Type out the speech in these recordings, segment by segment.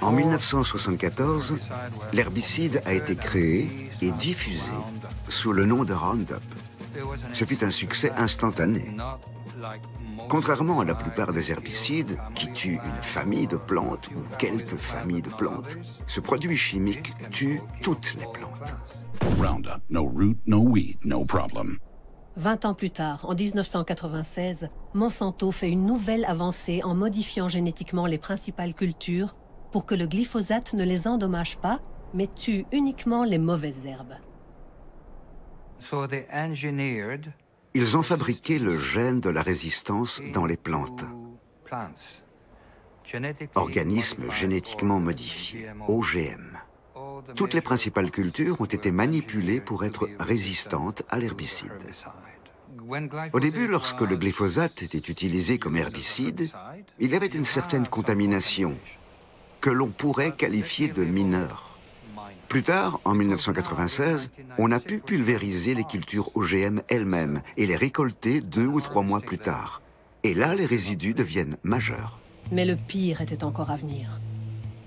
En 1974, l'herbicide a été créé et diffusé sous le nom de Roundup. Ce fut un succès instantané. Contrairement à la plupart des herbicides qui tuent une famille de plantes ou quelques familles de plantes, ce produit chimique tue toutes les plantes. Roundup, no root, no weed, no problem. 20 ans plus tard, en 1996, Monsanto fait une nouvelle avancée en modifiant génétiquement les principales cultures pour que le glyphosate ne les endommage pas, mais tue uniquement les mauvaises herbes. Ils ont fabriqué le gène de la résistance dans les plantes. Organismes génétiquement modifiés, OGM. Toutes les principales cultures ont été manipulées pour être résistantes à l'herbicide. Au début, lorsque le glyphosate était utilisé comme herbicide, il y avait une certaine contamination que l'on pourrait qualifier de mineure. Plus tard, en 1996, on a pu pulvériser les cultures OGM elles-mêmes et les récolter deux ou trois mois plus tard. Et là, les résidus deviennent majeurs. Mais le pire était encore à venir.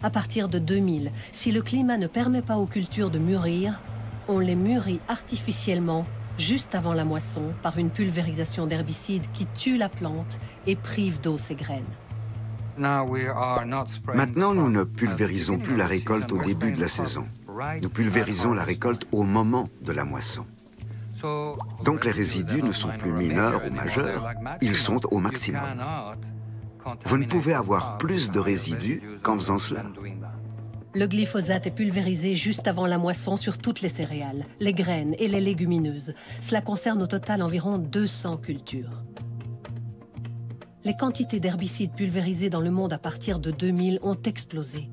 À partir de 2000, si le climat ne permet pas aux cultures de mûrir, on les mûrit artificiellement juste avant la moisson par une pulvérisation d'herbicides qui tue la plante et prive d'eau ses graines. Maintenant, nous ne pulvérisons plus la récolte au début de la saison. Nous pulvérisons la récolte au moment de la moisson. Donc les résidus ne sont plus mineurs ou majeurs, ils sont au maximum. Vous ne pouvez avoir plus de résidus qu'en faisant cela. Le glyphosate est pulvérisé juste avant la moisson sur toutes les céréales, les graines et les légumineuses. Cela concerne au total environ 200 cultures. Les quantités d'herbicides pulvérisés dans le monde à partir de 2000 ont explosé.